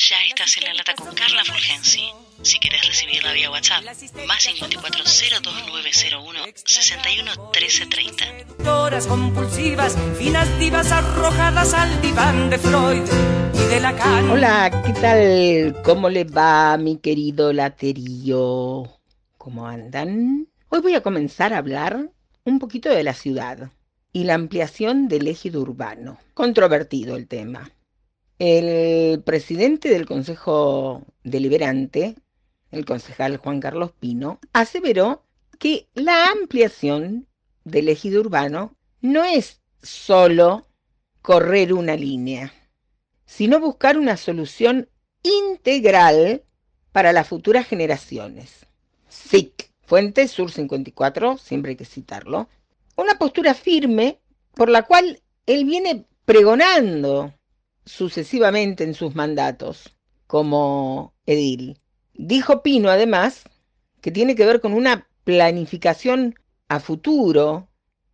Ya estás en la lata con Carla Fulgensi. Si querés recibirla vía WhatsApp, más 54 02901 61 13 30. Horas compulsivas, finas divas arrojadas al diván de Freud y de Lacan. Hola, ¿qué tal? ¿Cómo le va, mi querido laterío? ¿Cómo andan? Hoy voy a comenzar a hablar un poquito de la ciudad y la ampliación del ejido urbano. Controvertido el tema. El presidente del Consejo Deliberante, el concejal Juan Carlos Pino, aseveró que la ampliación del ejido urbano no es solo correr una línea, sino buscar una solución integral para las futuras generaciones. SIC, Fuente Sur 54, siempre hay que citarlo, una postura firme por la cual él viene pregonando sucesivamente en sus mandatos como edil. Dijo Pino, además, que tiene que ver con una planificación a futuro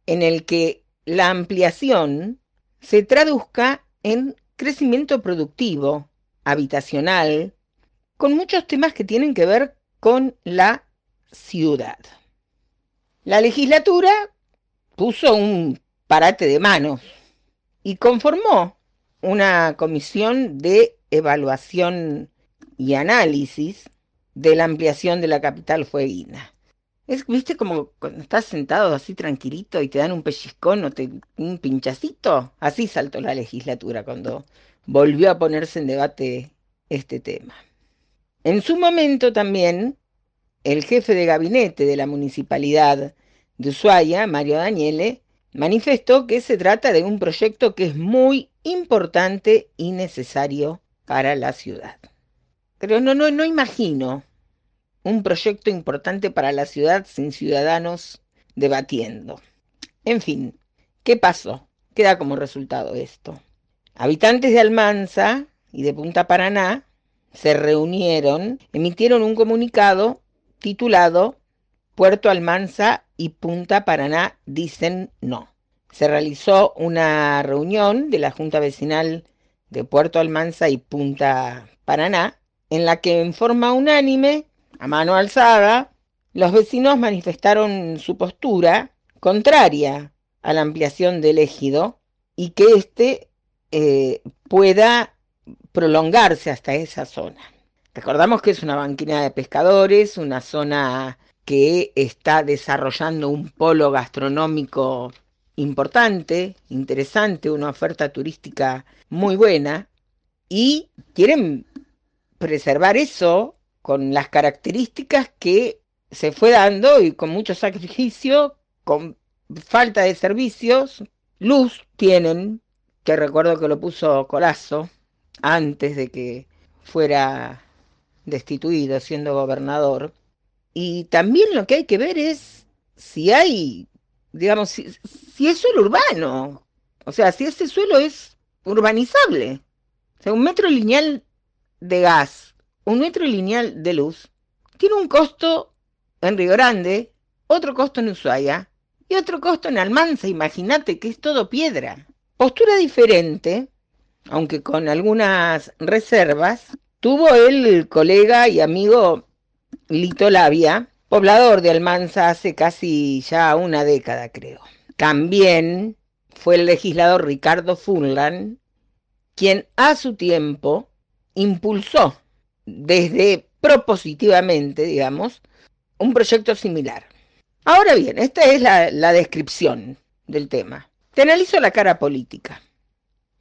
en el que la ampliación se traduzca en crecimiento productivo, habitacional, con muchos temas que tienen que ver con la ciudad. La legislatura puso un parate de manos y conformó una comisión de evaluación y análisis de la ampliación de la capital fueguina. Es, ¿Viste como cuando estás sentado así tranquilito y te dan un pellizcón o un pinchacito? Así saltó la legislatura cuando volvió a ponerse en debate este tema. En su momento también, el jefe de gabinete de la municipalidad de Ushuaia, Mario Daniele, manifestó que se trata de un proyecto que es muy importante y necesario para la ciudad. Pero no, no, no imagino un proyecto importante para la ciudad sin ciudadanos debatiendo. En fin, ¿qué pasó? Queda como resultado esto. Habitantes de Almanza y de Punta Paraná se reunieron, emitieron un comunicado titulado Puerto Almanza y Punta Paraná dicen no se realizó una reunión de la Junta Vecinal de Puerto Almanza y Punta Paraná, en la que en forma unánime, a mano alzada, los vecinos manifestaron su postura contraria a la ampliación del ejido y que éste eh, pueda prolongarse hasta esa zona. Recordamos que es una banquina de pescadores, una zona que está desarrollando un polo gastronómico importante, interesante, una oferta turística muy buena y quieren preservar eso con las características que se fue dando y con mucho sacrificio, con falta de servicios, luz tienen, que recuerdo que lo puso Colazo antes de que fuera destituido siendo gobernador. Y también lo que hay que ver es si hay digamos, si, es suelo urbano, o sea, si ese suelo es urbanizable, o sea, un metro lineal de gas, un metro lineal de luz, tiene un costo en Río Grande, otro costo en Ushuaia y otro costo en Almanza, imagínate que es todo piedra. Postura diferente, aunque con algunas reservas, tuvo el colega y amigo Lito Labia, poblador de Almanza hace casi ya una década, creo. También fue el legislador Ricardo Funlan quien a su tiempo impulsó desde propositivamente, digamos, un proyecto similar. Ahora bien, esta es la, la descripción del tema. Te analizo la cara política.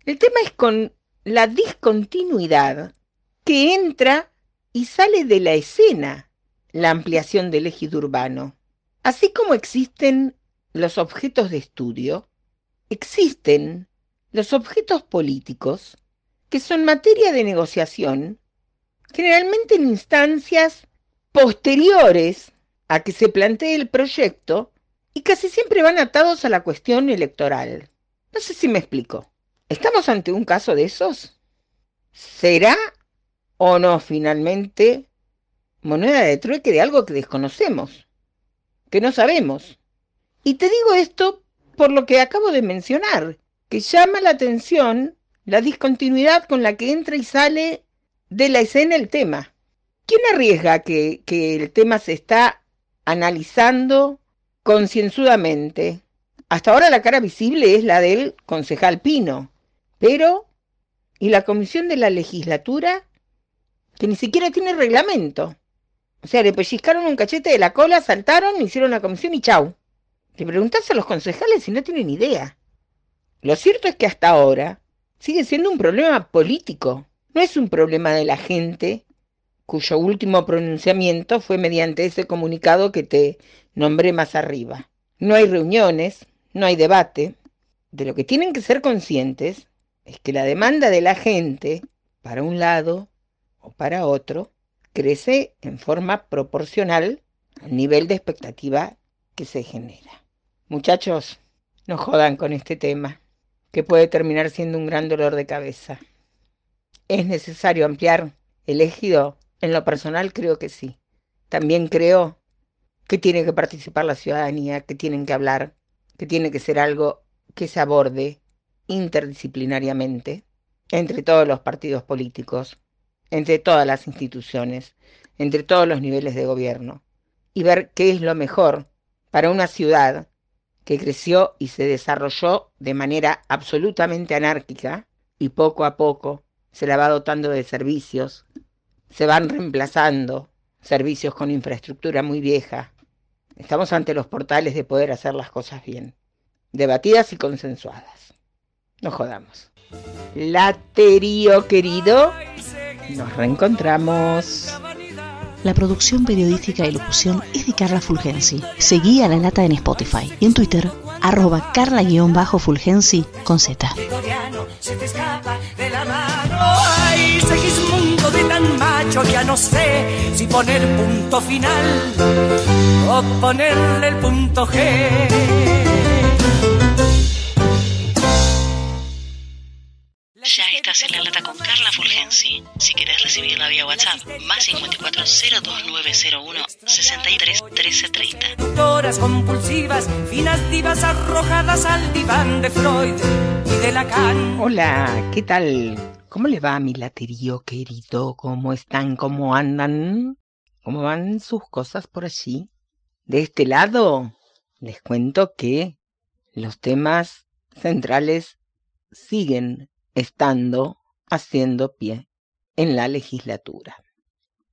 El tema es con la discontinuidad que entra y sale de la escena la ampliación del ejido urbano. Así como existen los objetos de estudio, existen los objetos políticos que son materia de negociación, generalmente en instancias posteriores a que se plantee el proyecto y casi siempre van atados a la cuestión electoral. No sé si me explico. ¿Estamos ante un caso de esos? ¿Será o no finalmente moneda de trueque de algo que desconocemos, que no sabemos. Y te digo esto por lo que acabo de mencionar, que llama la atención la discontinuidad con la que entra y sale de la escena el tema. ¿Quién arriesga que, que el tema se está analizando concienzudamente? Hasta ahora la cara visible es la del concejal Pino, pero ¿y la comisión de la legislatura? Que ni siquiera tiene reglamento. O sea, le pellizcaron un cachete de la cola, saltaron, hicieron la comisión y chau. Te preguntás a los concejales si no tienen idea. Lo cierto es que hasta ahora sigue siendo un problema político, no es un problema de la gente cuyo último pronunciamiento fue mediante ese comunicado que te nombré más arriba. No hay reuniones, no hay debate. De lo que tienen que ser conscientes es que la demanda de la gente, para un lado o para otro, crece en forma proporcional al nivel de expectativa que se genera. Muchachos, no jodan con este tema, que puede terminar siendo un gran dolor de cabeza. ¿Es necesario ampliar el ejido? En lo personal creo que sí. También creo que tiene que participar la ciudadanía, que tienen que hablar, que tiene que ser algo que se aborde interdisciplinariamente entre todos los partidos políticos, entre todas las instituciones, entre todos los niveles de gobierno, y ver qué es lo mejor para una ciudad que creció y se desarrolló de manera absolutamente anárquica y poco a poco se la va dotando de servicios, se van reemplazando servicios con infraestructura muy vieja. Estamos ante los portales de poder hacer las cosas bien, debatidas y consensuadas. No jodamos. Laterío querido, nos reencontramos. La producción periodística y locución es de Carla Fulgensi. Seguí a La Lata en Spotify y en Twitter, arroba carla-fulgensi con Z. se te escapa de la mano. Ay, Segismundo de tan macho, ya no sé si poner punto final o ponerle el punto G. Estás en la lata con Carla Fulgensi. Si quieres recibirla vía WhatsApp, más 54 02901 63 13 30. Doctoras compulsivas, finas divas arrojadas al diván de Freud y de Lacan. Hola, ¿qué tal? ¿Cómo le va a mi laterío querido? ¿Cómo están? ¿Cómo andan? ¿Cómo van sus cosas por allí? De este lado, les cuento que los temas centrales siguen estando haciendo pie en la legislatura.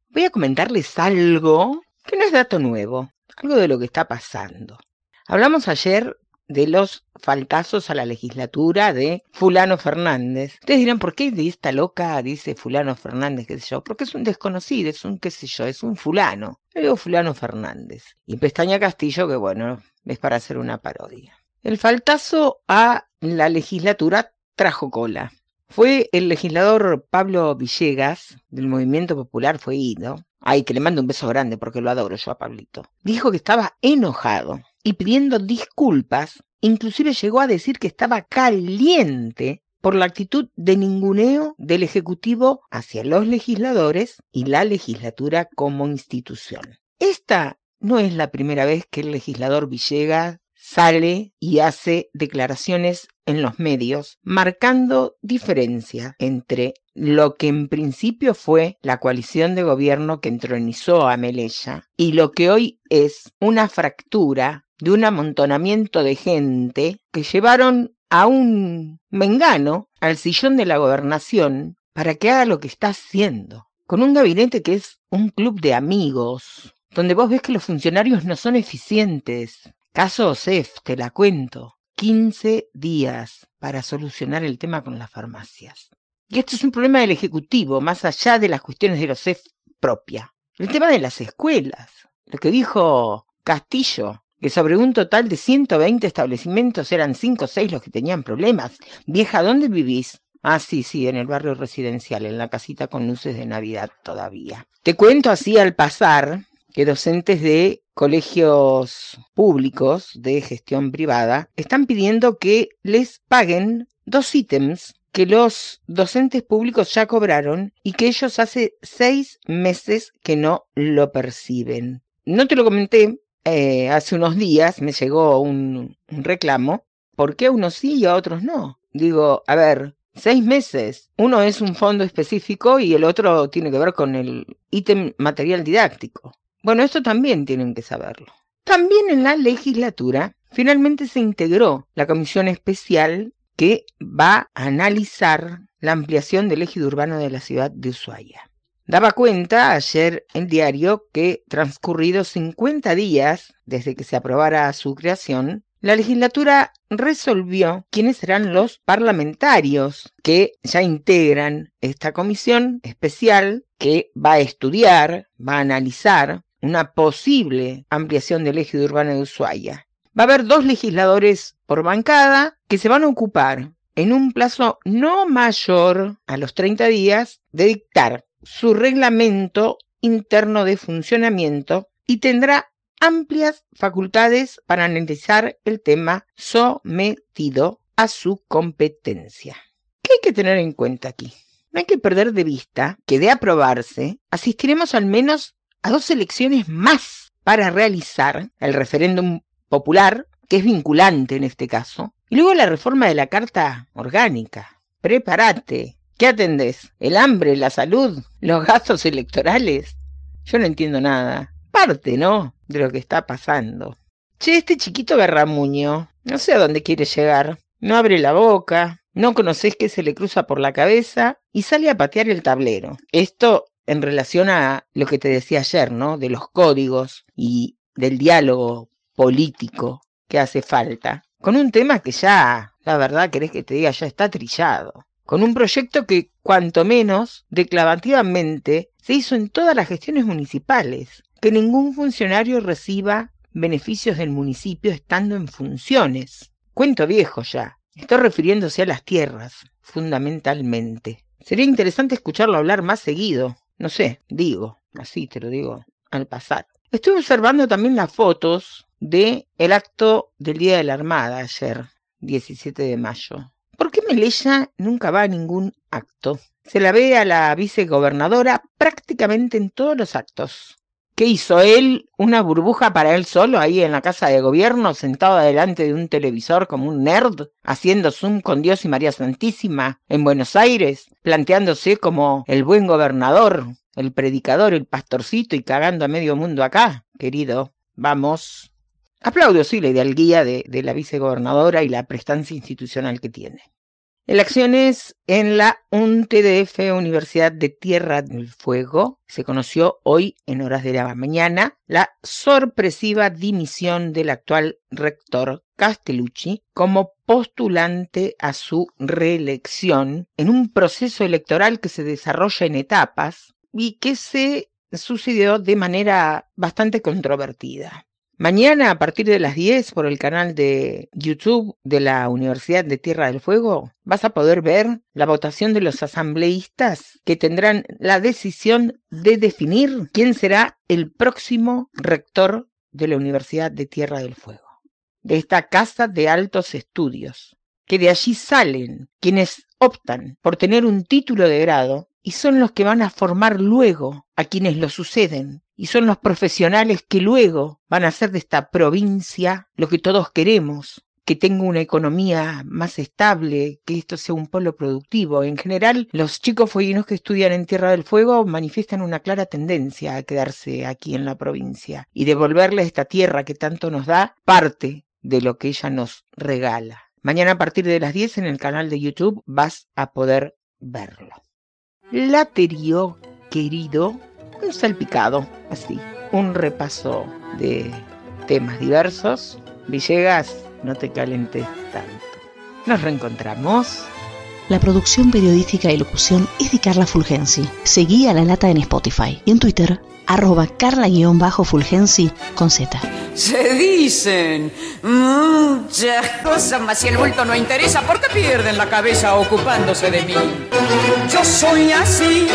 Voy a comentarles algo que no es dato nuevo, algo de lo que está pasando. Hablamos ayer de los faltazos a la legislatura de Fulano Fernández. Ustedes dirán, ¿por qué de esta loca dice Fulano Fernández, qué sé yo? Porque es un desconocido, es un qué sé yo, es un fulano. Yo digo Fulano Fernández. Y Pestaña Castillo, que bueno, es para hacer una parodia. El faltazo a la legislatura trajo cola. Fue el legislador Pablo Villegas, del Movimiento Popular, fue ido. Ay, que le mando un beso grande porque lo adoro yo a Pablito. Dijo que estaba enojado y pidiendo disculpas, inclusive llegó a decir que estaba caliente por la actitud de ninguneo del Ejecutivo hacia los legisladores y la legislatura como institución. Esta no es la primera vez que el legislador Villegas sale y hace declaraciones en los medios marcando diferencia entre lo que en principio fue la coalición de gobierno que entronizó a Melella y lo que hoy es una fractura de un amontonamiento de gente que llevaron a un mengano al sillón de la gobernación para que haga lo que está haciendo, con un gabinete que es un club de amigos, donde vos ves que los funcionarios no son eficientes, Caso Osef, te la cuento. 15 días para solucionar el tema con las farmacias. Y esto es un problema del Ejecutivo, más allá de las cuestiones de los OSEF propia. El tema de las escuelas. Lo que dijo Castillo, que sobre un total de 120 establecimientos eran 5 o 6 los que tenían problemas. Vieja, ¿dónde vivís? Ah, sí, sí, en el barrio residencial, en la casita con luces de Navidad todavía. Te cuento así al pasar que docentes de colegios públicos de gestión privada están pidiendo que les paguen dos ítems que los docentes públicos ya cobraron y que ellos hace seis meses que no lo perciben. No te lo comenté, eh, hace unos días me llegó un, un reclamo, ¿por qué a unos sí y a otros no? Digo, a ver, seis meses. Uno es un fondo específico y el otro tiene que ver con el ítem material didáctico. Bueno, esto también tienen que saberlo. También en la legislatura finalmente se integró la comisión especial que va a analizar la ampliación del ejido urbano de la ciudad de Ushuaia. Daba cuenta ayer el diario que transcurridos 50 días desde que se aprobara su creación, la legislatura resolvió quiénes serán los parlamentarios que ya integran esta comisión especial que va a estudiar, va a analizar una posible ampliación del eje urbano de Ushuaia. Va a haber dos legisladores por bancada que se van a ocupar en un plazo no mayor a los 30 días de dictar su reglamento interno de funcionamiento y tendrá amplias facultades para analizar el tema sometido a su competencia. ¿Qué hay que tener en cuenta aquí? No hay que perder de vista que de aprobarse asistiremos al menos a dos elecciones más para realizar el referéndum popular, que es vinculante en este caso, y luego la reforma de la Carta Orgánica. Prepárate. ¿Qué atendés? ¿El hambre, la salud, los gastos electorales? Yo no entiendo nada. Parte, ¿no? De lo que está pasando. Che, este chiquito Garramuño, no sé a dónde quiere llegar. No abre la boca, no conoces qué se le cruza por la cabeza y sale a patear el tablero. Esto en relación a lo que te decía ayer, ¿no? De los códigos y del diálogo político que hace falta. Con un tema que ya, la verdad, querés que te diga, ya está trillado. Con un proyecto que, cuanto menos, declarativamente, se hizo en todas las gestiones municipales. Que ningún funcionario reciba beneficios del municipio estando en funciones. Cuento viejo ya. Estoy refiriéndose a las tierras, fundamentalmente. Sería interesante escucharlo hablar más seguido, no sé, digo, así te lo digo al pasar. Estuve observando también las fotos de el acto del Día de la Armada ayer, 17 de mayo. ¿Por qué Melella nunca va a ningún acto? Se la ve a la vicegobernadora prácticamente en todos los actos. ¿Qué hizo él? ¿Una burbuja para él solo ahí en la casa de gobierno, sentado delante de un televisor como un nerd, haciendo zoom con Dios y María Santísima en Buenos Aires, planteándose como el buen gobernador, el predicador, el pastorcito y cagando a medio mundo acá? Querido, vamos. Aplaudo, sí, la idealguía de, de la vicegobernadora y la prestancia institucional que tiene. Elecciones en la UNTDF Universidad de Tierra del Fuego. Se conoció hoy, en horas de la mañana, la sorpresiva dimisión del actual rector Castellucci como postulante a su reelección en un proceso electoral que se desarrolla en etapas y que se sucedió de manera bastante controvertida. Mañana a partir de las 10 por el canal de YouTube de la Universidad de Tierra del Fuego vas a poder ver la votación de los asambleístas que tendrán la decisión de definir quién será el próximo rector de la Universidad de Tierra del Fuego, de esta casa de altos estudios, que de allí salen quienes optan por tener un título de grado y son los que van a formar luego a quienes lo suceden y son los profesionales que luego van a hacer de esta provincia lo que todos queremos, que tenga una economía más estable, que esto sea un polo productivo. En general, los chicos fueguinos que estudian en Tierra del Fuego manifiestan una clara tendencia a quedarse aquí en la provincia y devolverle a esta tierra que tanto nos da parte de lo que ella nos regala. Mañana a partir de las 10 en el canal de YouTube vas a poder verlo. Laterio, querido, un salpicado, así, un repaso de temas diversos. Villegas, no te calentes tanto. Nos reencontramos. La producción periodística y locución es de Carla Fulgensi. Seguí a La Lata en Spotify y en Twitter, arroba carla-fulgensi con Z. Se dicen muchas cosas, mas si el bulto no interesa, ¿por qué pierden la cabeza ocupándose de mí? Yo soy así